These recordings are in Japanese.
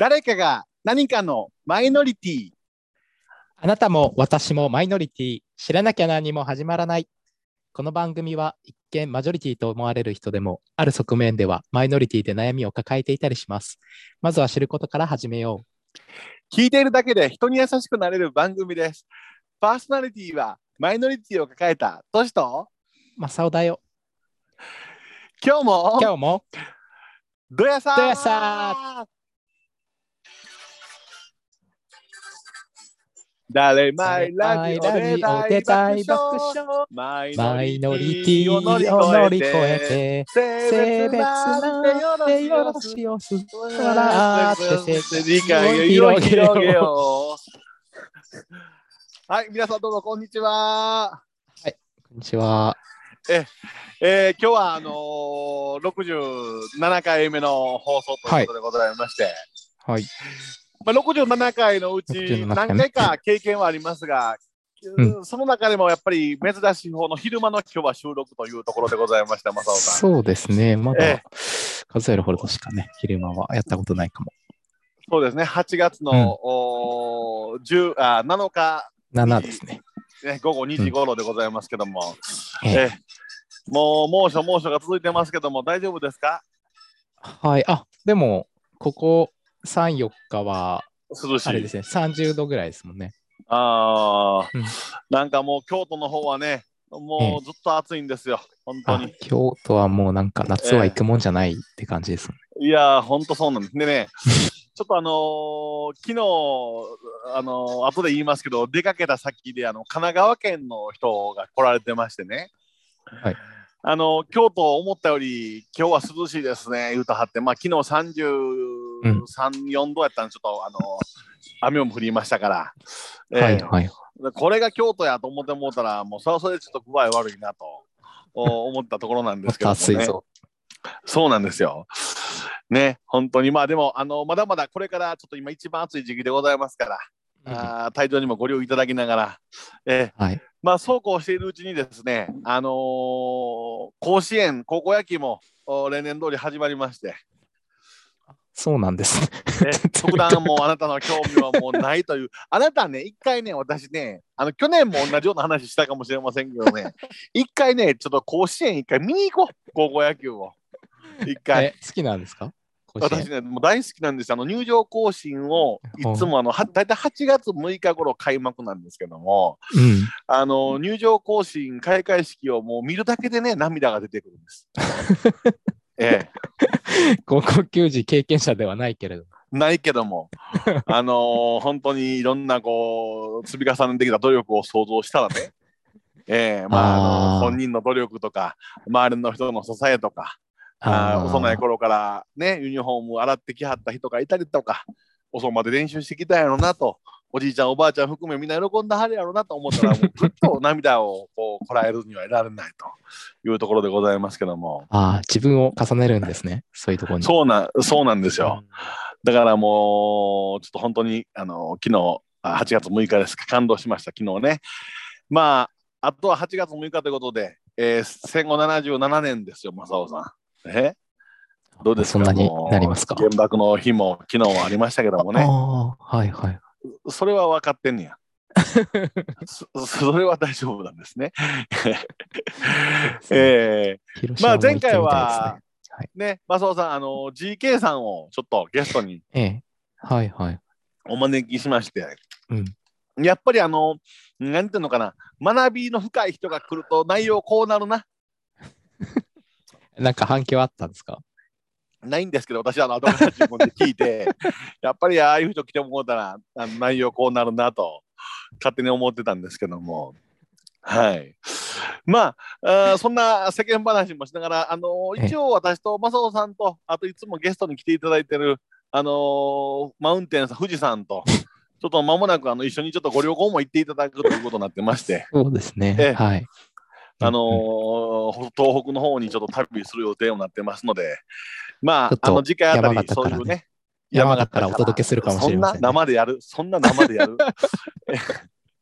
誰かが何かのマイノリティ。あなたも私もマイノリティ、知らなきゃ何も始まらない。この番組は一見マジョリティと思われる人でも、ある側面ではマイノリティで悩みを抱えていたりします。まずは知ることから始めよ聞いているだけで人に優しくなれる番組です。パーソナリティはマイノリティを抱えたトシとう。マサオだよ。今日も今日もどやさーどやさ誰マイラジオラで大爆笑。マイノリティを乗り越えて、性別なんてよろしよす。笑って世理解を広げよう。はい、皆さんどうもこんにちは。こんにちは。えー、今日はあのー、67回目の放送ということでございまして、はい。まあ、67回のうち67何回か経験はありますが、うその中でもやっぱり珍しい方の昼間の今日は収録というところでございました、正雄さん。そうですね。まだええ。数えるほどしかね、昼間はやったことないかも。そうですね、8月の、うん。おー10あ7日、7ですね。ね、午後2時頃でございますけども、え。ええ。もう猛暑、猛暑が続いてますけども、大丈夫ですか？はい。あ、でも、ここ3、4日は。あれですね、30度ぐらいですもんね。あーうんなんかもう京都の方はね、もうずっと暑いんですよ、本当あに。京都はもうなんか夏は行くもんじゃないって感じですもん。いやー、本当そうなんです。でね、ちょっとあのー昨日、あのー後で言いますけど、出かけた先で、あの、神奈川県の人が来られてましてね。はいあの京都思ったより今日は涼しいですね、言うとはって、まあ昨日33、4度やったんで、ちょっとあの雨も降りましたから、えーはいはい。これが京都やと思って思ったら、もうそれはそれでちょっと具合悪いなとお思ったところなんですけども、ね、暑いぞ。そうなんですよ。ね、本当に、まあでも、あのまだまだこれからちょっと今一番暑い時期でございますから、うんあー体調にもご利用いただきながら、えーはい。まあそうこうしているうちにですね、あのー甲子園、高校野球もお例年通り始まりまして、そうなんですね。え特段もうあなたの興味はもうないという、あなたね、一回ね、私ね、あの去年も同じような話したかもしれませんけどね、一回ね、ちょっと甲子園一回見に行こう、高校野球を。一回。え、好きなんですか？私ね、もう大好きなんですあの入場行進をいつもあのは大体8月6日頃開幕なんですけども、うん。あの入場行進開会式をもう見るだけでね、涙が出てくるんです。ええ、高校球児経験者ではないけれど。ないけども、あのー本当にいろんなこう積み重ねてきた努力を想像したらね、ええ。まあ、あの本人の努力とか、周りの人の支えとか、あ幼い頃からね、ユニフォームを洗ってきはった人がいたりとか、遅まで練習してきたやろなと、おじいちゃん、おばあちゃん含めみんな喜んだはるやろなと思ったら、もう ぐっと涙をこうこらえるには得られないというところでございますけども、ああ、自分を重ねるんですね。そういうところに。そうなそうなんですよ。だからもう、ちょっと本当に、あの昨日あ8月6日ですか、感動しました、昨日ね。まあ、あとは8月6日ということで、えー戦後77年ですよ、正雄さん。え？どうですか？そんなになりますか？原爆の日も昨日はありましたけどもね、はいはい。それは分かってんねや。そそれは大丈夫なんですね。え広まあ前回ははいー、ね、正雄さん、あの GK さんをちょっとゲストにええ。はいはい。お招きしまして、うん。やっぱりあの、なんていうのかな、学びの深い人が来ると内容こうなるな。なんか反響あったんですか？ないんですけど、私はあの後から自分で聞いて、やっぱりああいう人来てもらったら内容こうなるなと、勝手に思ってたんですけども。はい。まあ、あーそんな世間話もしながら、あのええ一応私と正雄さんと、あといつもゲストに来ていただいてる、あのーマウンテンさん、富士山と、ちょっと間もなくあの一緒にちょっとご旅行も行っていただくということになってまして、そうですね。ええはい。あのー東北の方にちょっと旅する予定になってますので、まああの次回あたりそういうね、山形からお届けするかもしれませんねそんな生でやる、そんな生でやる。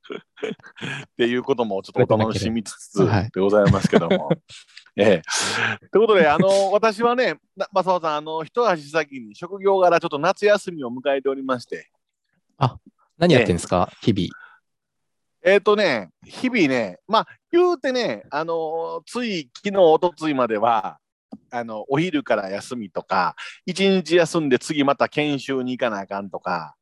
っていうこともちょっとお楽しみつつはいでございますけども。ええ。ということで、あの、私はね、な正雄さん、あの、一足先に職業柄ちょっと夏休みを迎えておりまして、何やってんですか、日々。えっ、とね、日々ね、まあ、言うてね、あのつい昨日、おとついまでは、あの、お昼から休みとか、一日休んで次また研修に行かなあかんとか、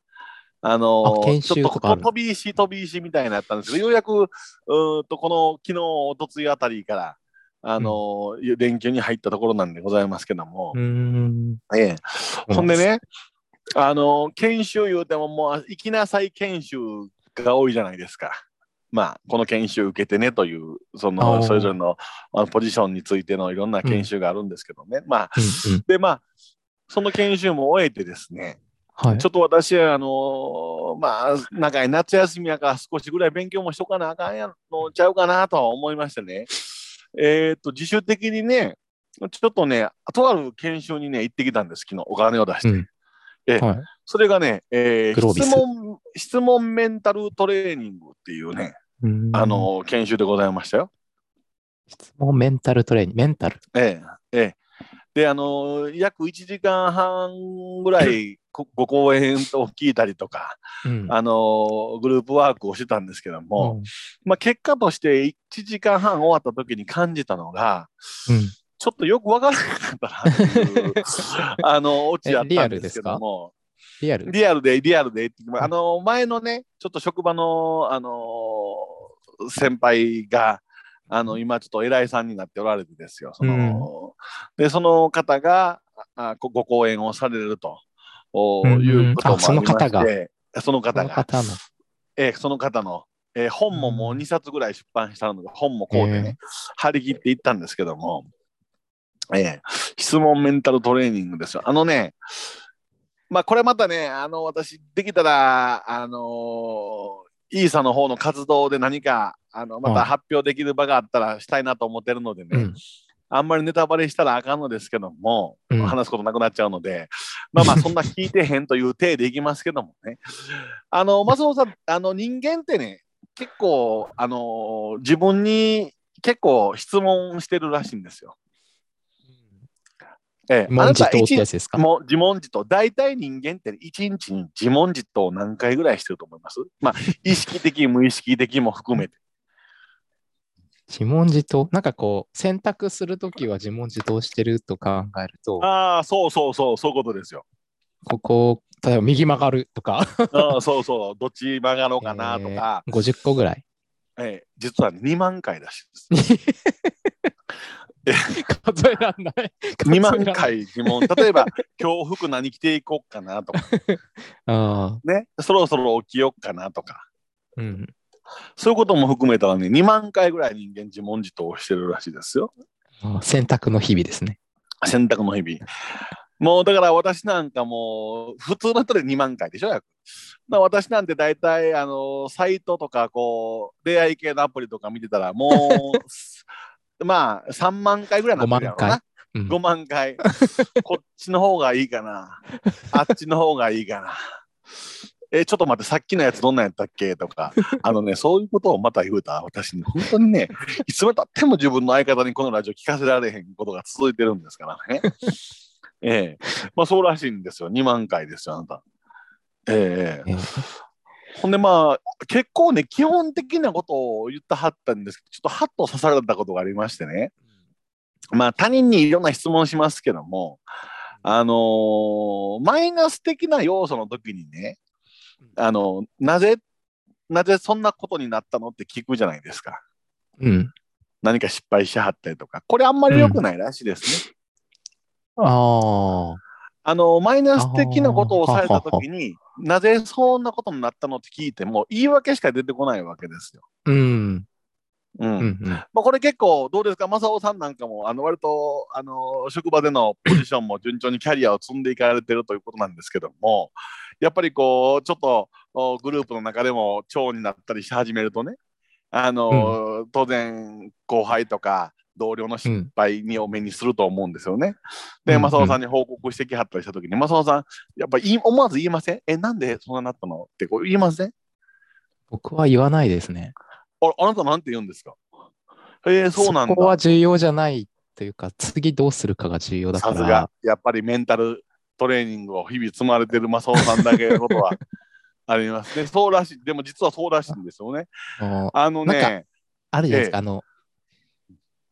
あのあ研修ちょっと飛び石、飛び石みたいなのやったんですけど、ようやく、うーんと、この昨日、おとついあたりから、あの連休に入ったところなんでございますけども。ええ、ほんでね、あの研修言うても、もう行きなさい研修が多いじゃないですか。まあ、この研修受けてねという、そあのーそれぞれのポジションについてのいろんな研修があるんですけどね。まあ。で、まあ、その研修も終えてですね、はいちょ。っと私は、あのまあ、長い夏休みやから少しぐらい勉強もしとかなあかんやのちゃうかなとは思いましてね。えっと、自主的にね、ちょっとね、とある研修にね、行ってきたんです、昨日、お金を出して。うんえはい。それがね、えー質問、質問メンタルトレーニングっていうね、あ、の、研修でございましたよ。質問メンタルトレーニング、メンタル。ええ、ええ。で、あの、約1時間半ぐらい こご講演を聞いたりとか、うん。あの、グループワークをしてたんですけども、うんまあ、結果として1時間半終わった時に感じたのが、うんちょっとよくわからなかったなっていう、あの、オチやったんですけども、リアル。リアル？で、リアルで、あの、前のね、ちょっと職場の、あの、先輩が、あの、今ちょっと偉いさんになっておられてですよ。その、で、その方が、あごご講演をされると、おうんうん。いうこともありまして、あその方が。その方が、この。えーその方の、えー本ももううん。2冊ぐらい出版したので、本もこうでね、張り切っていったんですけども、えー質問メンタルトレーニングですよ。あのね、まあこれまたね、あの私できたら、あのーイーサの方の活動で何か、あのまたはい発表できる場があったらしたいなと思ってるのでね、うん。あんまりネタバレしたらあかんのですけども、うん話すことなくなっちゃうので、まあまあそんな聞いてへんという体でいきますけどもね。あの、松本さん、あの人間ってね、結構、あの自分に結構質問してるらしいんですよ。ええ、文字通あなた一ってやつですかもう自問自答。大体人間って一日に自問自答何回ぐらいしてると思います？まあ、意識的、無意識的も含めて。自問自答？なんかこう、選択するときは自問自答してると考えると、ああ、そうそうそう、そういうことですよ。ここ、例えば右曲がるとか、ああそうそう、どっち曲がろうかなとか、えー50個ぐらい。ええ実は2万回らしいです。数えらんない。2万回疑問。例えば、今日服何着ていこうかなとか、ああ、ね、そろそろ起きようかなとか、うん。そういうことも含めたらね、2万回ぐらい人間自問自答をしてるらしいですよ。あ選択の日々ですね。選択の日々。もうだから私なんかもう普通の人で2万回でしょ約。私なんて大体あのサイトとかこう出会い系のアプリとか見てたらもうまあ3万回ぐらいになってるやろな。うん5万回。こっちの方がいいかな。あっちの方がいいかな。え、ちょっと待って、さっきのやつどんなんやったっけ？とか、あのね、そういうことをまた言うたら、私ね、本当にね、いつまでたっても自分の相方にこのラジオ聞かせられへんことが続いてるんですからね。ええまあそうらしいんですよ。2万回ですよ、あなた。えええーほんでまあ、結構ね、基本的なことを言ったはったんですけど、ちょっとハッと刺されたことがありましてね。まあ他人にいろんな質問しますけども、あのーマイナス的な要素の時にね、あのなぜ、なぜそんなことになったのって聞くじゃないですか。うん。何か失敗しはったりとか。これあんまり良くないらしいですね。ああ、あの、マイナス的なことをされた時に、なぜそんなことになったのって聞いても、言い訳しか出てこないわけですよ。うん。うん。うんうん。まあ、これ結構どうですか、正雄さんなんかも、あの割とあの職場でのポジションも順調にキャリアを積んでいかれてるということなんですけども、やっぱりこう、ちょっとおグループの中でも長になったりし始めるとね、あの当然、後輩とか同僚の失敗にお目にすると思うんですよね。で、うん正雄さんに報告してきはったりしたときに、正雄さん、やっぱり思わず言いません？え、なんでそんななったの？ってこう言いません？僕は言わないですね。ああなたなんて言うんですか？へえ、そうなんだ。こは重要じゃないというか、次どうするかが重要だから。さすが、やっぱりメンタルトレーニングを日々積まれてるマサオさんだけのことは ありますね。そうらしい、でも実はそうらしいんですよね。ああのね、あるじゃないですか、ええあの、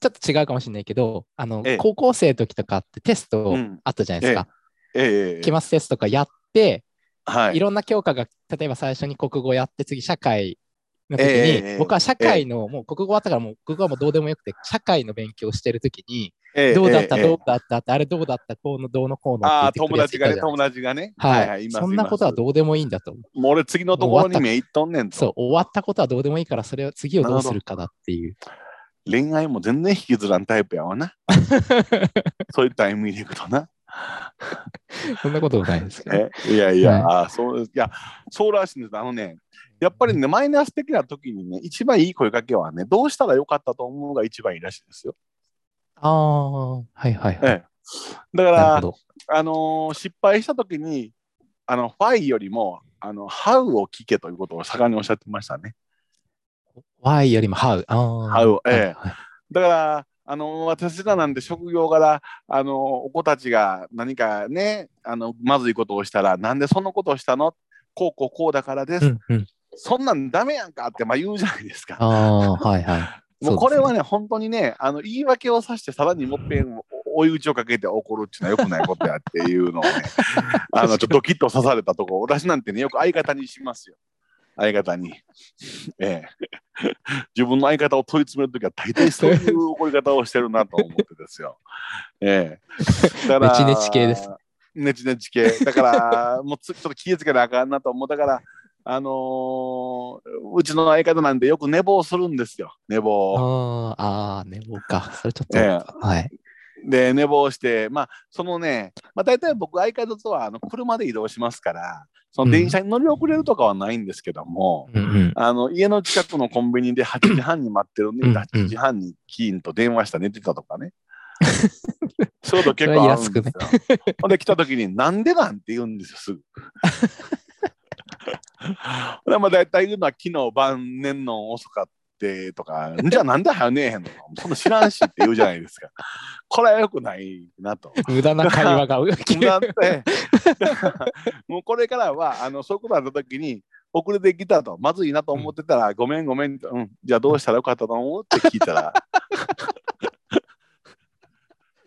ちょっと違うかもしれないけど、あの、ええ。高校生の時とかってテストうん。あったじゃないですか。ええ。期末テストとかやって、はい。い、ろんな教科が、例えば最初に国語やって、次社会の時に、ええ僕は社会の、もう国語終わったからもう国語はもうどうでもよくて、社会の勉強してる時に、ええどうだった、ええ。どうだった？って、あれどうだった、こうのどうのこうのああ、友達がね、友達がね。はい、いますそんなことはどうでもいいんだと。もう俺次のところに目いっとんねんと。そう、終わったことはどうでもいいから、それを次をどうするかだっていう。恋愛も全然引きずらんタイプやわな。そういった意味でいくとな。そんなこともないですけど。えいやいや、はあそうですいや、そうらしいんです。あのね、やっぱりね、マイナス的な時にね、一番いい声かけはね、どうしたらよかったと思うのが一番いいらしいですよ。ああ、はいはいはい。ええ、だから。あのー失敗した時に、あの、ファイよりも、あの、ハウを聞けということを盛んにおっしゃってましたね。Y よりも How。How ええだから、あの私らなんて職業柄あのお子たちが何かねあのまずいことをしたらなんでそのことをしたの？こうこうこうだからです、うんうん。そんなんダメやんかってまあ言うじゃないですか。ああ、はいはい。もうこれはね、ね本当にねあの言い訳をさしてさらにもっぺん追い打ちをかけて怒るっていうのはよくないことやっていうのをね あのちょっとドキッと刺されたとこ私なんてねよく相方にしますよ相方に。ええ、自分の相方を問い詰めるときは大体そういう怒り方をしてるなと思ってですよ。ええ、だからネチネチ系です。ネチネチ系。だから、もうつちょっと気をつけなあかんなと思う。だから、あのーうちの相方なんでよく寝坊するんですよ、寝坊。ああ、ああ、寝坊か。それちょっと、ええはい。で、寝坊して、まあ、そのね、まあ、大体僕、相方とはあの車で移動しますから、その電車に乗り遅れるとかはないんですけども、うんうん。あの家の近くのコンビニで8時半に待ってるんで、うんうん8時半にキーンと電話した寝てたとかね。そういうこと結構あるんですよ。ほんで来た時に、なんでなんて言うんですよ、すぐ。まあ大体言うのは昨日晩年の遅かってとか、じゃあなんで早ねえへんのそんな知らんしって言うじゃないですか。これは良くないなと。無駄な会話が 無駄って、もうこれからは、あのそういうことあった時に、遅れてきたと、まずいなと思ってたら、ごめんごめんと、うん、じゃあどうしたらよかったと思うって聞いたら、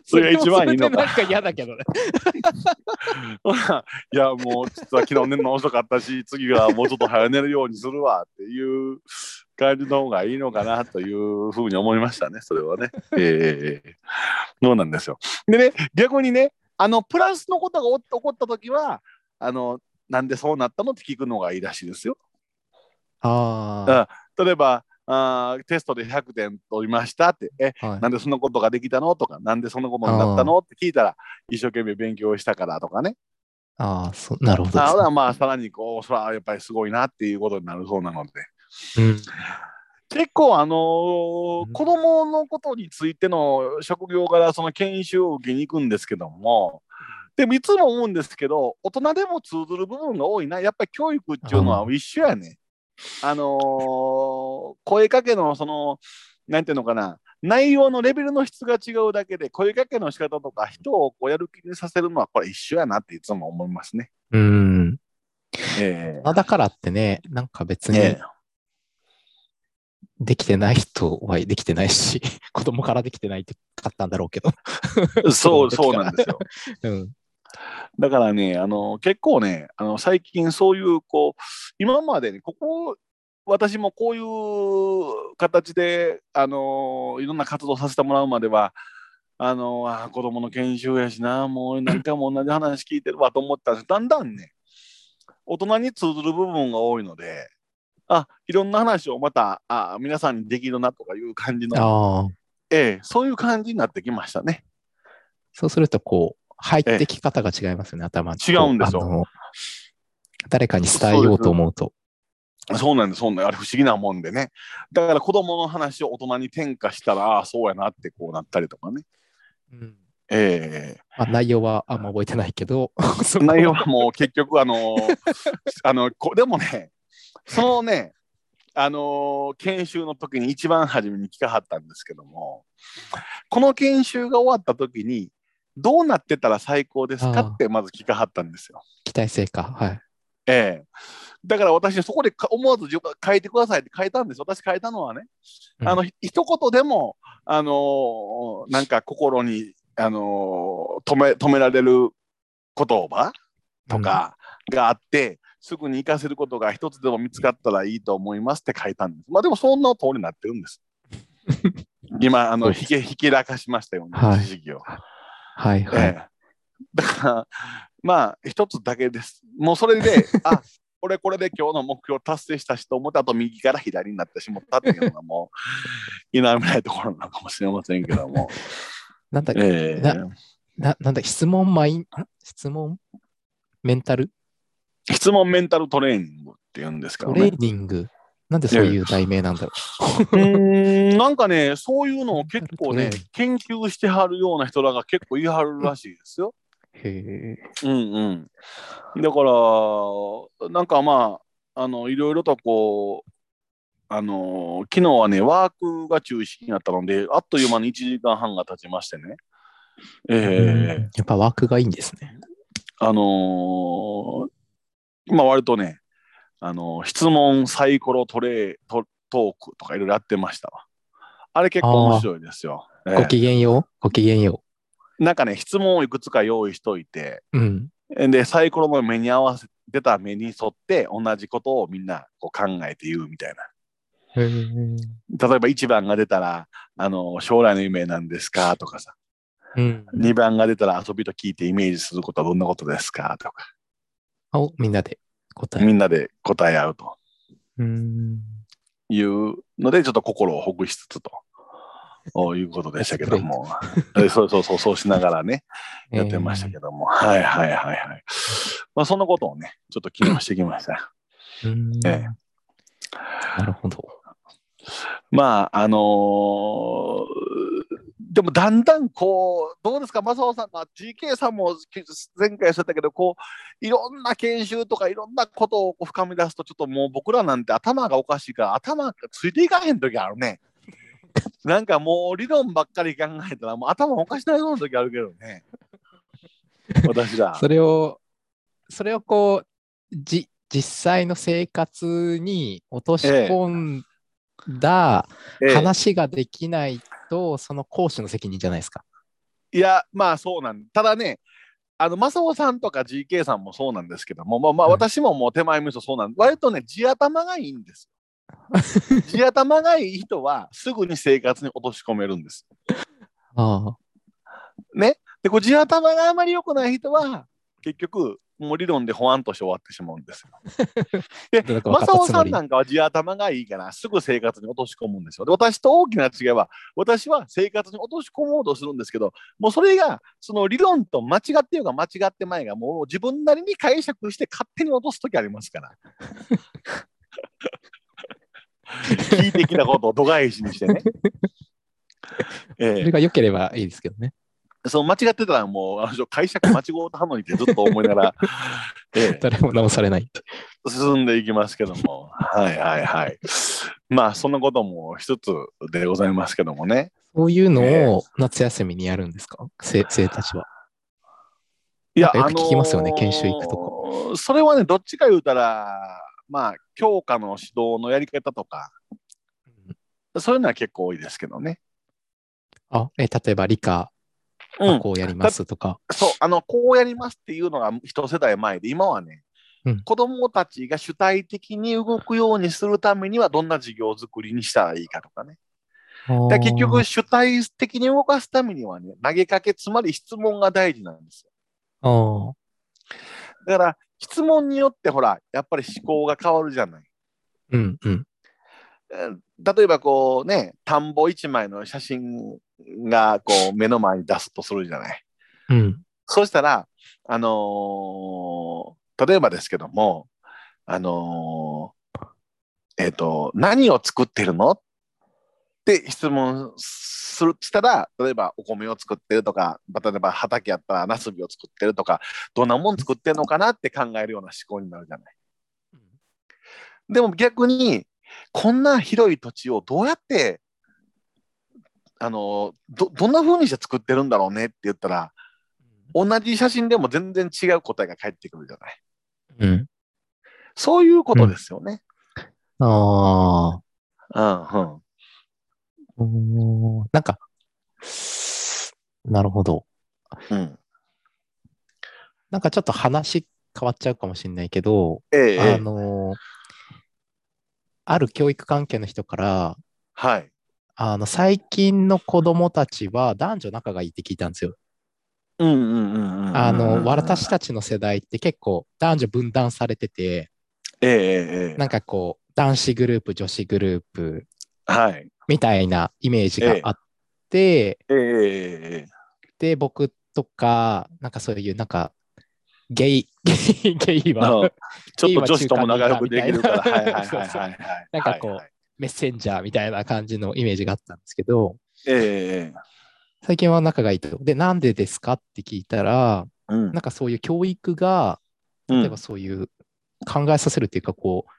それが一番いいのか。なんか嫌だけどね。いや、もう実は昨日寝るの遅かったし、次はもうちょっと早寝るようにするわっていう感じの方がいいのかなというふうに思いましたね、それはね。ええそうなんですよ。でね、逆にね、あの、プラスのことが起こった時は、あの、なんでそうなったのって聞くのがいいらしいですよ。あ例えば、あーテストで100点取りましたって、え、あ、はい。なんでそんなことができたのとか、なんでそんなことになったのって聞いたら、一生懸命勉強したからとかね。ああ、そう、なるほどね、ああまあ、さらにこう、それはやっぱりすごいなっていうことになるそうなので。うん。結構、あのーうん子供のことについての職業柄、その研修を受けに行くんですけども、でもいつも思うんですけど、大人でも通ずる部分が多いな。やっぱり教育っていうのは一緒やね。あのー声かけの、その、なんていうのかな、内容のレベルの質が違うだけで、声かけの仕方とか、人をこうやる気にさせるのは、これ一緒やなっていつも思いますね。うん。えあだからってね、なんか別にええできてない人はできてないし、子供からできてないってかったんだろうけど。え そう、そうなんですよ。うん。だからね、あの結構ね、あの最近そういう、こう、今までね、ここ、私もこういう形で、あのいろんな活動させてもらうまでは、あのあ子供の研修やしな、もう何回も同じ話聞いてるわと思ったんですだんだんね、大人に通ずる部分が多いので、あいろんな話をまたあ皆さんにできるなとかいう感じの。ええ、そういう感じになってきましたね。そうすると、こう、入ってき方が違いますよね、頭に。違うんですよ誰かに伝えようと思うと。そうなんです、そうなんです。あれ不思議なもんでね。だから子供の話を大人に転嫁したら、ああ、そうやなってこうなったりとかね。うんえまあ、内容はあんま覚えてないけど、内容はもう結局、あのあのこでもね、そのね、あのー研修の時に一番初めに聞かはったんですけどもこの研修が終わった時にどうなってたら最高ですかってまず聞かはったんですよ。期待成果。はい。ええ。だから私そこでか思わず書いてくださいって書いたんです私書いたのはね、うん。あのひ一言でもあのーなんか心にあのー止め止められる言葉とかがあって、すぐに活かせることが一つでも見つかったらいいと思いますって書いたんです。まあでもそんな通りになってるんです。今あのひけひけらかしましたよね、はい知識を。はいはい。ええだからまあ一つだけです。もうそれで あこれこれで今日の目標達成したしと思ったと右から左になってしまったっていうのがもう 否めないところなのかもしれませんけども。なんだっけ、ええなななんだ質問マイン、ん質問？メンタル？質問メンタルトレーニングっていうんですかトレらね。ーニング？なんでそういう題名なんだろうーんなんかね、そういうのを結構ね研究してはるような人らが結構いはるらしいですよ。う。へえ。うんうん。だから、なんかまあ、あの、いろいろとこう、あの、昨日はね、ワークが中止になったので、あっという間に1時間半が経ちましてね。ええやっぱワークがいいんですね。あのー今割とね、あの質問サイコロトレートトークとかいろいろやってましたわ。あれ結構面白いですよ。ええごきげんよう？ごきげんよなんかね、質問をいくつか用意しといて、う。うん。で、サイコロの目に合わせ出た目に沿って同じことをみんなこう考えて言うみたいな。例えば1番が出たら、あの将来の夢なんですか？とかさ、うん。2番が出たら遊びと聞いてイメージすることはどんなことですか？とか、をみんなで答えみんなで答え合うと。うん。いうので、ちょっと心をほぐしつつと。おいうことでしたけども、えそうそうそう、そうしながらね、やってましたけども、はいはいはいはい。まあ、そんなことをね、ちょっと昨日してきました。えーうんえなるほど。まあ、あのーでもだんだんこう、どうですか、正雄さん、まあ、GK さんも前回おっしゃったけど、こう、いろんな研修とかいろんなことを深み出すと、ちょっともう僕らなんて頭がおかしいから、頭がついていかへん時あるね。なんかもう理論ばっかり考えたら、もう頭おかしなような時あるけどね。私ら。それを、それをこう、じ、実際の生活に落とし込んだええ話ができないと、その講師の責任じゃないですか。いや、まあそうなんただね、あの、正雄さんとか GK さんもそうなんですけども、まあまあうん私ももう手前味噌そうなん割とね、地頭がいいんです。地頭がいい人はすぐに生活に落とし込めるんです。あね。で、こう地頭があまり良くない人は、結局、もう理論でほわんとして終わってしまうんですよ。で、正雄さんなんかは地頭がいいから、すぐ生活に落とし込むんですよ。で、私と大きな違いは、私は生活に落とし込もうとするんですけど、もうそれが、その理論と間違ってようが間違ってまいが、もう自分なりに解釈して勝手に落とすときありますから。聞いてきたことを度外視にしてね。ええそれが良ければいいですけどね。その間違ってたらもうあの人解釈間違うたのにってずっと思いながら、ええ誰も直されない。進んでいきますけども、はいはいはい。まあそんなことも一つでございますけどもね。そういうえのを夏休みにやるんですか？生生たちは。いや、よく聞きますよねあのー研修行くとそれはね、どっちか言うたら、まあ、教科の指導のやり方とか、そういうのは結構多いですけどね。あ、え、例えば理科うん、はこうやりますとか。そう、あの、こうやりますっていうのが一世代前で、今はね、うん子供たちが主体的に動くようにするためには、どんな授業作りにしたらいいかとかね。で結局、主体的に動かすためにはね、投げかけ、つまり質問が大事なんですよ。だから、質問によって、ほら、やっぱり思考が変わるじゃない。うんうん。えー例えばこうね、田んぼ一枚の写真がこう目の前に出すとするじゃない。うん。そうしたら、あのー例えばですけども、あのーえっ、と、何を作ってるのって質問するって言ったら、例えばお米を作ってるとか、例えば畑やったらナスビを作ってるとか、どんなもん作ってるのかなって考えるような思考になるじゃない。でも逆に、こんな広い土地をどうやってあのどどんな風にして作ってるんだろうねって言ったら同じ写真でも全然違う答えが返ってくるじゃない。うん。そういうことですよね。ああ。うんうん。うーんなんか、なるほど。うん、なんかちょっと話変わっちゃうかもしれないけど、えええあえの、ある教育関係の人から、はい。あの、最近の子供たちは男女仲がいいって聞いたんですよ。うんうんうん。あの、うん私たちの世代って結構男女分断されてて、ええええええなんかこう、男子グループ、女子グループはい。みたいなイメージがあって、えええええで、僕とか、なんかそういう、なんか、ゲイ、ゲイ、は、ちょっと女子とも仲良くできるから。なんかこうメッセンジャーみたいな感じのイメージがあったんですけど、ええええ最近は仲がいいと。で、なんでですかって聞いたら、うん。なんかそういう教育が、例えばそういう考えさせるっていうか、こう、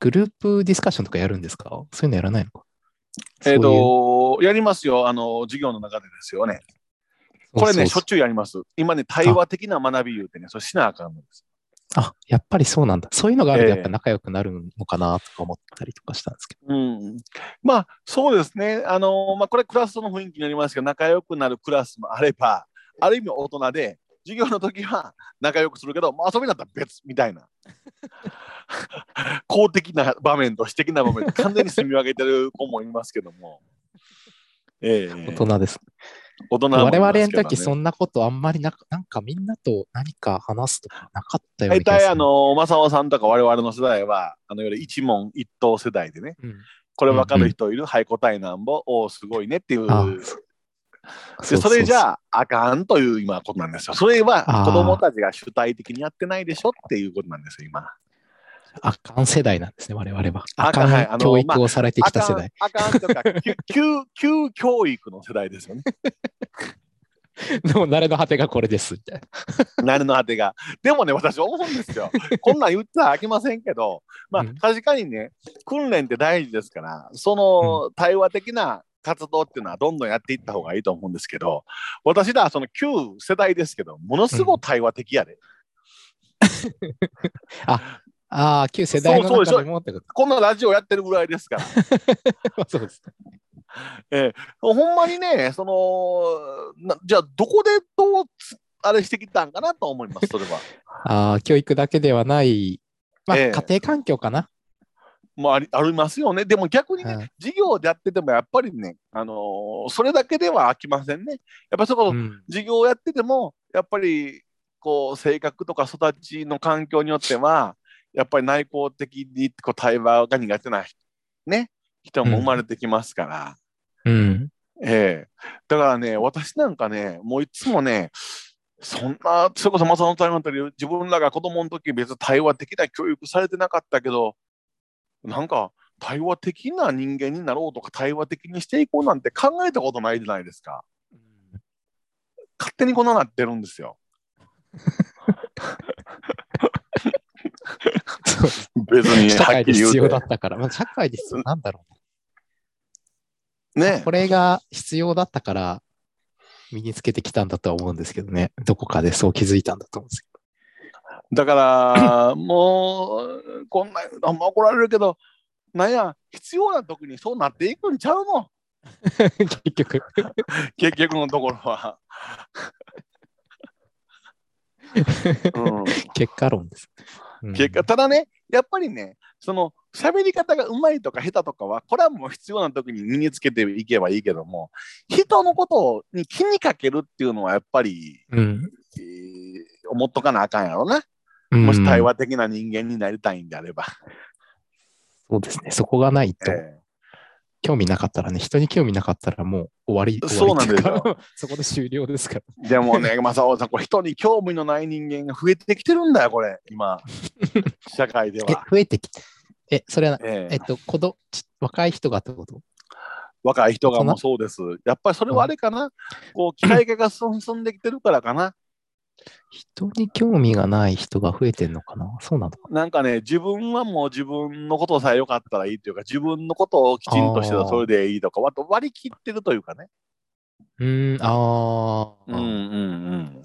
グループディスカッションとかやるんですか？そういうのやらないのか？えっ、と、やりますよ。あの、授業の中でですよね。これね、しょっちゅうやります。今ね、対話的な学び言うてね、それしなあかんのです。あ、やっぱりそうなんだ。そういうのがあるとええやっぱ仲良くなるのかなとか思ったりとかしたんですけど。うん。まあ、そうですね。あの、まあ、これクラスの雰囲気になりますけど、仲良くなるクラスもあれば、ある意味大人で、授業の時は仲良くするけど、まあ、遊びになったら別みたいな。公的な場面と私的な場面で完全に住み分けてる子もいますけども。ええ大人です。大人我々の時そんなことあんまりなく、なんかみんなと何か話すとかなかったような大体あ。の正雄さんとか我々の世代はあのいわゆる一問一答世代でね。うん、これ分かる人いる、はい答えなんぼおーすごいねっていう。あでそれじあ、ゃああかんという今ことなんですよ。それは子供たちが主体的にやってないでしょっていうことなんですよ今あかん世代なんですね、我々は。教育をされてきた世代。あかんとか旧旧旧教育の世代ですよね。でも、慣れの果てがこれです。みたいな。慣れの果てが。でもね私思うんですよ。こんなん言ってはあきませんけどまあうん。確かにね訓練って大事ですからその対話的な活動っていうのはどんどんやっていった方がいいと思うんですけど私らその旧世代ですけどものすごい対話的やで、あ あ、旧世代の中でもってこと。こんなラジオやってるぐらいですから そうです。ほんまにねそのなじゃあどこでどうつあれしてきたんかなと思いますそれは。ああ、教育だけではない、まあ、ええ家庭環境かな。もありありますよね。でも逆にね、はい授業でやっててもやっぱりね、あのーそれだけでは飽きませんね。やっぱりそこ、うん授業をやってても、やっぱりこう性格とか育ちの環境によっては、やっぱり内向的にこう対話が苦手な、ね、人も生まれてきますから。うん。ええだからね、私なんかね、もういつもね、そんな、それこそマサの対話の時自分らが子供の時別に対話的な教育されてなかったけど、なんか対話的な人間になろうとか対話的にしていこうなんて考えたことないじゃないですか。勝手にこんななってるんですよ。別に社会で必要だて。ったから、まあ、社会で必要なんだろうねこれが必要だったから身につけてきたんだとは思うんですけどね。どこかでそう気づいたんだと思うんですけだから、もう、こんな、あんま怒られるけど、なんや、必要な時にそうなっていくんちゃうの？ど。結局。結局のところは。うん結果論です。うん結果、ただね、やっぱりね、その喋り方がうまいとか下手とかは、これはもう必要な時に身につけていけばいいけども、人のことに気にかけるっていうのはやっぱり、うん。えー思っとかなあかんやろな。うんもし対話的な人間になりたいんであれば。そうですね。そこがないと、え興味なかったらね、人に興味なかったらもう終わり。そうなんですよ そこで終了ですから。ーでもね、正雄さん、これ人に興味のない人間が増えてきてるんだよ、これ、今、社会でえは。、増えてきえ、それは、えええっと、子どち若い人がってこと？若い人がもうそうです。やっぱりそれはあれかな、こう機械化が進んできてるからかな。人に興味がない人が増えてんのかな？そうなのかな？んかね、自分はもう自分のことさえ良かったらいいというか、自分のことをきちんとしてたらそれでいいとか、割と割り切ってるというかね。うーん、ああ、うんうんうん。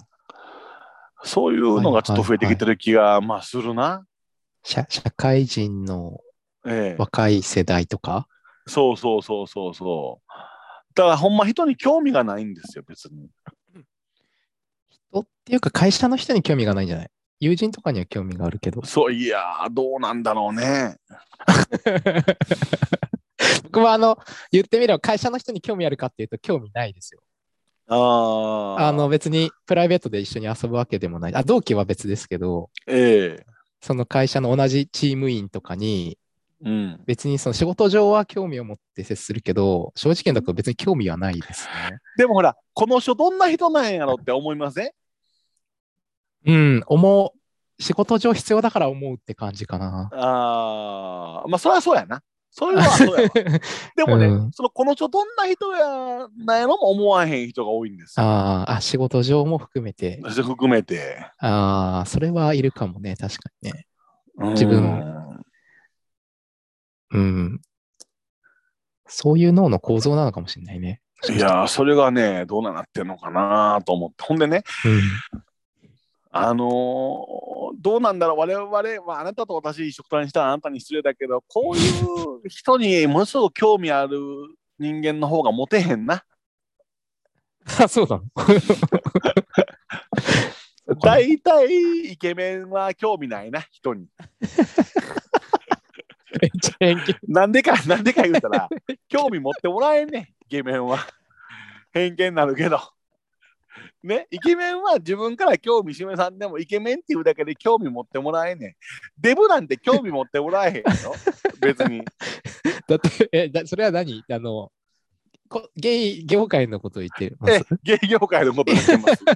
そういうのがちょっと増えてきてる気が、まあするな。社社会人のええ。若い世代とか？そうそうそうそうそう。だからほんま人に興味がないんですよ、別に。ていうか会社の人に興味がないんじゃない？友人とかには興味があるけど。そう、いやー、どうなんだろうね。僕はあの、言ってみれば会社の人に興味あるかっていうと興味ないですよ。ああ。あの、別にプライベートで一緒に遊ぶわけでもない。あ、同期は別ですけど、ええその会社の同じチーム員とかに、うん。別にその仕事上は興味を持って接するけど、正直なところ別に興味はないですね。でもほら、この人どんな人なんやろって思いません？うん、思う。仕事上必要だから思うって感じかな。ああ。まあ、それはそうやな。それはそうやわ。でもね、うんそのこの人どんな人やなんやろも思わへん人が多いんですよ。あーあ、仕事上も含めて。それ含めて。ああ、それはいるかもね、確かにね。うん自分うん。そういう脳の構造なのかもしれないね。いやー、それがね、どうなってんのかなと思って。ほんでね、うん。あのーどうなんだろう、我々、まあ、あなたと私、一緒くたにしたらあなたに失礼だけど、こういう人にものすごく興味ある人間の方がモテへんな。あ、そうなの大体、イケメンは興味ないな、人に。めっちゃ偏見なんでか、なんでか言うたら、興味持ってもらえんねん、イケメンは。偏見になるけど。ね、イケメンは自分から興味示さんでも、イケメンっていうだけで興味持ってもらえんねん。デブなんて興味持ってもらえへんよ、別に。だって、え、だそれは何？あの、こゲイ業界のことを言ってまえす。、芸業界のこと言ってます。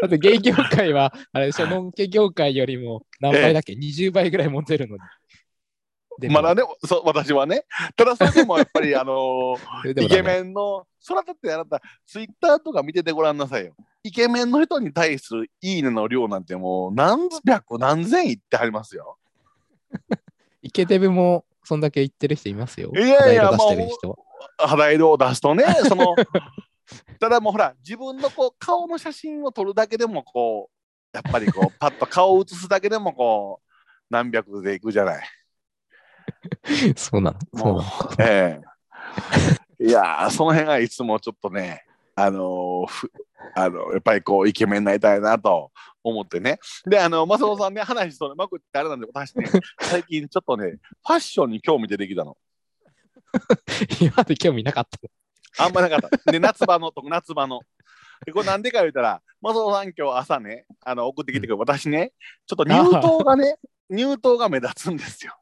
だってゲイ業界は、あれでしょ、ノンケ業界よりも何倍だっけ、?20 倍ぐらい持てるのに。まだね、そう私はね。ただそれでもやっぱり、あのそれでもダメイケメンの、そらだってあなた、ツイッターとか見ててごらんなさいよ。イケメンの人に対するいいねの量なんてもう何百何千いってはりますよ。イケデブもそんだけ言ってる人いますよ。いやいや肌色出してる人は。肌色を出すとね、その、ただもうほら、自分のこう顔の写真を撮るだけでもこう、やっぱりこう、パッと顔を写すだけでもこう、何百でいくじゃない。そうなの。そうなの。ええいやー、その辺がいつもちょっとね、あのーふあのやっぱりこうイケメンになりたいなと思ってね。で、あの、正雄さんね、話それまくってあれなんで、私ね、最近ちょっとね、ファッションに興味出てきたの。今まで興味なかった。あんまなかった。で、夏場の、夏場の。で、これなんでか言うたら、正雄さん今日朝ね、あの送ってきてくれ、私ね、ちょっと乳頭がね、乳頭が目立つんですよ。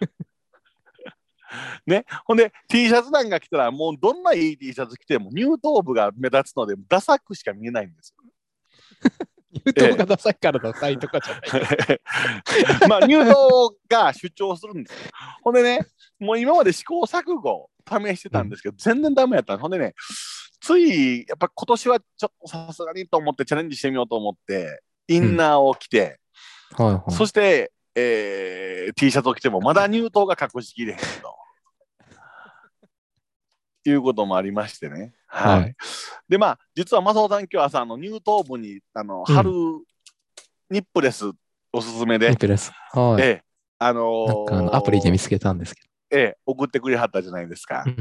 ね、ほんで T シャツなんか着たらもうどんないい T シャツ着ても乳頭部が目立つのでダサくしか見えないんですよ。言うとがダサいからダサいとかじゃない。まあ乳頭が主張するんですよ。ほんでね、もう今まで試行錯誤試してたんですけど、全然ダメやったほんでね、ついやっぱ今年はちょっとさすがにと思ってチャレンジしてみようと思って、インナーを着て、はいはい。そして、えー T シャツを着てもまだ乳頭が隠しきれへんと。いうこともありましてね。はい。はいで、まあ、実は正雄さん今日朝、あの乳頭部にあのうん貼るニップレスおすすめで、ニプレス。はい。ええあのーなんかアプリで見つけたんですけええ送ってくれはったじゃないですか。ど。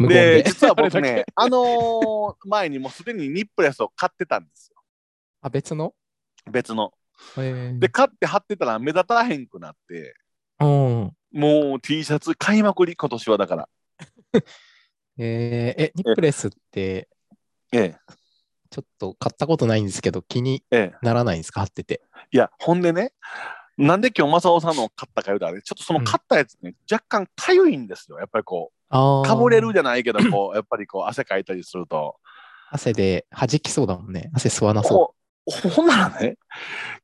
うんで、で。実は僕ねけ、あのー前にもうすでにニップレスを買ってたんですよ。あ、別の？別の。えーで、買って貼ってたら目立たへんくなって、うん。もう T シャツ買いまくり、今年はだから。えーえ、ニプレスって、ええ、ちょっと買ったことないんですけど、気にええ。ならないんですか？貼ってて。いや、ほんでね、なんで今日正雄さんのを買ったか言うたらね、ちょっとその買ったやつね、若干かゆいんですよ。やっぱりこう。かぶれるじゃないけど、こう、やっぱりこう、汗かいたりすると。汗で弾きそうだもんね。汗吸わなそほほんならね、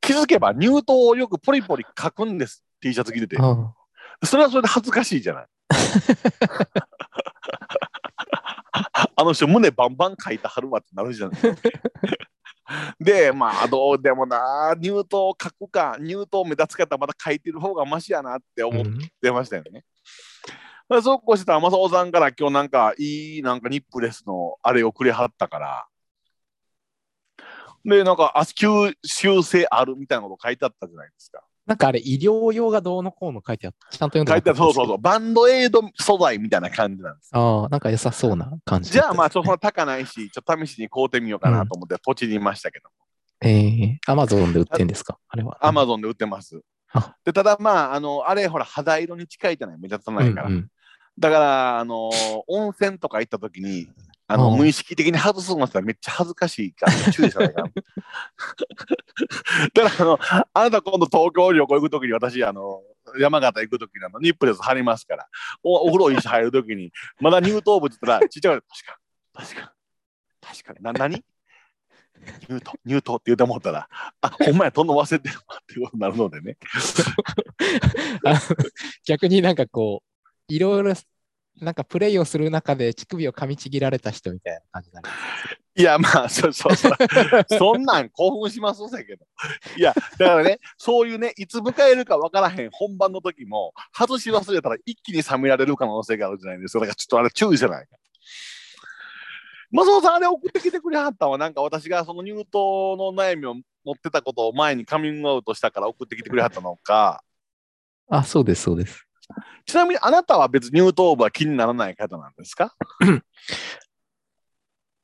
気づけば乳頭をよくポリポリ書くんです。T シャツ着ててそれはそれで恥ずかしいじゃない。あの人胸バンバン書いたはるわってなるじゃないでまあどうでもな入党書くか入党目立つかったらまだ書いてる方がマシやなって思ってましたよね。うん、そうこうしてたら正雄さんから今日なんかいいなんかニップレスのあれをくれはったからでなんかあ修修正あるみたいなこと書いてあったじゃないですか。なんかあれ、医療用がどうのこうの書いてあった。ちゃんと読んで書いてあった、そうそうそう。バンドエイド素材みたいな感じなんです。ああ、なんか良さそうな感じ。じゃあまあ、ちょっと高ないし、ちょっと試しに買うてみようかなと思って、ポチりましたけど。ええー、アマゾンで売ってんですか？あれは。アマゾンで売ってます。でただまあ、あの、あれほら、肌色に近いじゃない、目立たないから。うんうん、だから、あの、温泉とか行った時に、あの、無意識的に外すのったらめっちゃ恥ずかしいから注意さな いかだからあの、あなた今度東京旅行行くときに私、あの、山形行くときのニップレス貼りますから、おお風呂一緒入るときに、まだ入湯部って言ったら、ちっちゃい確か、確か、確かに、な、何？入湯、入湯って言うて思ったら、あ、ほんまや、とんど忘れてるわっていうことになるのでね。逆になんかこう、いろいろなんかプレイをする中で乳首を噛みちぎられた人みたいな感じになります。いや、まあ、そうそうそう。そんなん興奮しますせけど。いや、だからね、そういうね、いつ迎えるか分からへん本番の時も、外し忘れたら一気に冷められる可能性があるじゃないですか。だからちょっとあれ注意じゃないか。マソさん、あれ送ってきてくれはったわ。なんか私がその入党の悩みを持ってたことを前にカミングアウトしたから送ってきてくれはったのか。あ、そうです、そうです。ちなみにあなたは別に乳頭部は気にならない方なんですか？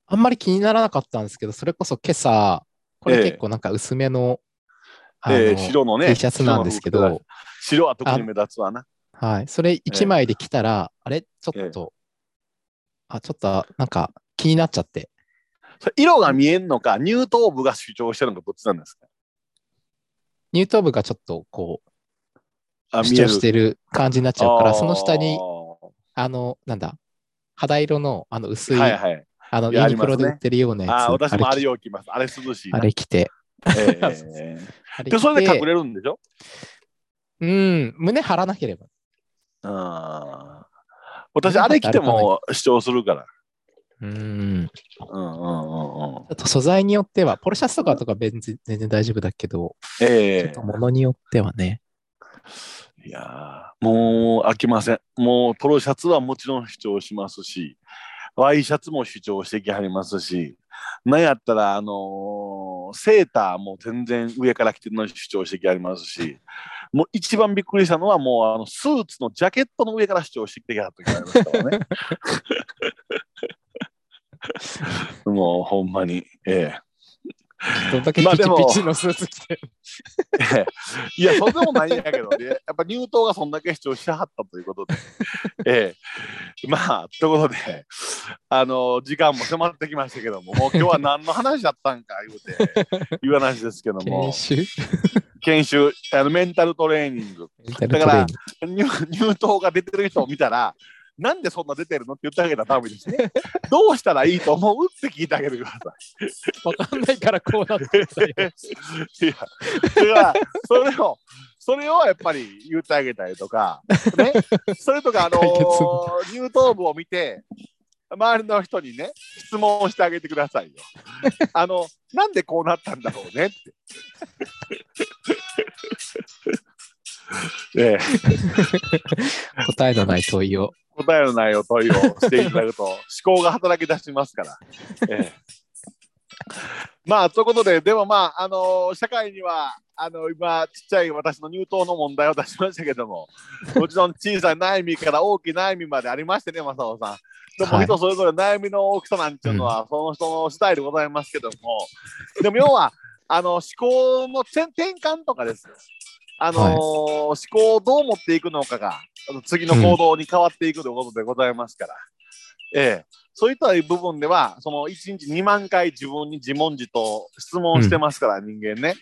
あんまり気にならなかったんですけど、それこそ今朝、これ結構なんか薄めの,、ええ。白のね、T シャツなんですけど、白は特に目立つわな。はい。それ1枚で着たら、あれ？ちょっと、あ、ちょっとなんか気になっちゃって。色が見えんのか、乳頭部が主張してるのか、どっちなんですか？乳頭部がちょっとこう、主張してる感じになっちゃうから、その下に、あの、なんだ、肌色のあの薄い、はいはい、あの、ユニクロで売ってるようなやつ。あ、私もあれを着ます。あれ涼しい。あれ着て。えー、で、それで隠れるんでしょ？うん、胸張らなければ。あ私、あれ着ても主張するから。うん。うんうんうんうん。と素材によっては、ポロシャツとかとか全然全然大丈夫だけど、ええー、ちょっと物によってはね。いやもう飽きません。もうポロシャツはもちろん主張しますし、ワイシャツも主張してきはりますし、なんやったら、あのー、セーターも全然上から着てるのに主張してきはりますし、もう一番びっくりしたのは、もうあのスーツのジャケットの上から主張してきてはった時ありますからね。もうほんまに、ええ。どんだけピチピチのスーツ着て いや、そんでもないんやけどね、やっぱ入党がそんだけ主張しはったということで、ええ、まあ、ということで、あの、時間も迫ってきましたけども、もう今日は何の話だったんか言うて、いう話ですけども、研修？研修。あの、メンタルトレーニング。だから入、入党が出てる人を見たら、なんでそんな出てるの？って言ってあげたらダメですね。どうしたらいいと思う？って聞いてあげてください。わかんないからこうなってる いや、だからそれを、それをやっぱり言ってあげたりとか、ね、それとか、あのー、入頭部を見て、周りの人にね、質問してあげてくださいよ。あの、なんでこうなったんだろうねって。ええ、答えのない問いを。答えのないお問いをしていただくと、思考が働き出しますから。ええ、まあ、ということで、でもまあ、あのー、社会には、あのー、今、ちっちゃい私の入党の問題を出しましたけども、もちろん小さい悩みから大きな悩みまでありましてね、正雄さん。でも人それぞれ悩みの大きさなんていうのは、その人の次第でございますけども、でも要は、あの思考の転換とかですよ。あのーはい、思考をどう持っていくのかが、次の行動に変わっていくということでございますから、うん、ええ、そういった部分では、その1日2万回自分に自問自答、質問してますから、うん、人間ね。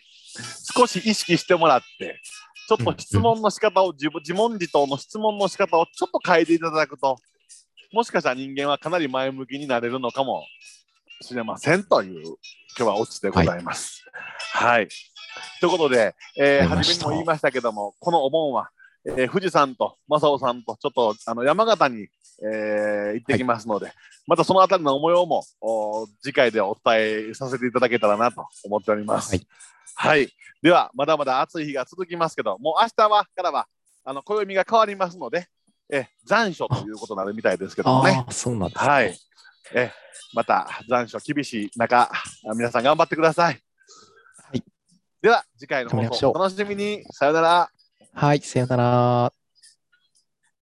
少し意識してもらって、ちょっと質問の仕方を、自分自問自答の質問の仕方をちょっと変えていただくと、もしかしたら人間はかなり前向きになれるのかもしれませんという今日はオチでございます。はい、はいということで、えー、初めにも言いましたけども、このお盆は、えー富士山と正雄さんとちょっとあの山形に、えー行ってきますので、またそのあたりの模様もお次回でお伝えさせていただけたらなと思っております。はいはい。では、まだまだ暑い日が続きますけど、もう明日はからはあの暦が変わりますので、え残暑ということになるみたいですけどもね。そうなんですねはい。えまた残暑厳しい中、あ皆さん頑張ってください。はい。では、次回の放送お楽しみに。さよなら。はい、さよなら。